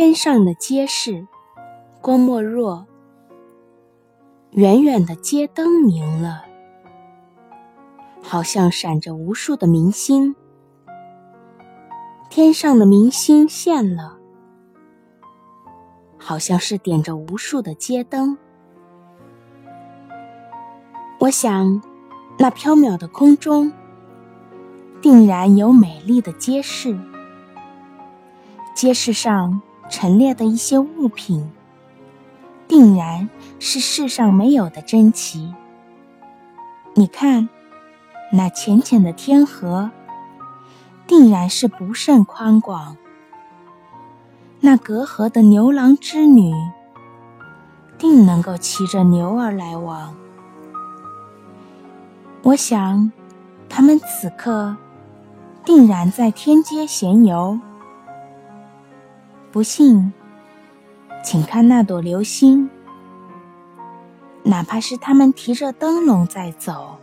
天上的街市，郭沫若。远远的街灯明了，好像闪着无数的明星。天上的明星现了，好像是点着无数的街灯。我想，那缥缈的空中，定然有美丽的街市。街市上陈列的一些物品，定然是世上没有的珍奇。你看，那浅浅的天河，定然是不甚宽广。那隔河的牛郎织女，定能够骑着牛儿来往。我想，他们此刻定然在天街闲游。不信，请看那朵流星，哪怕是他们提着灯笼在走。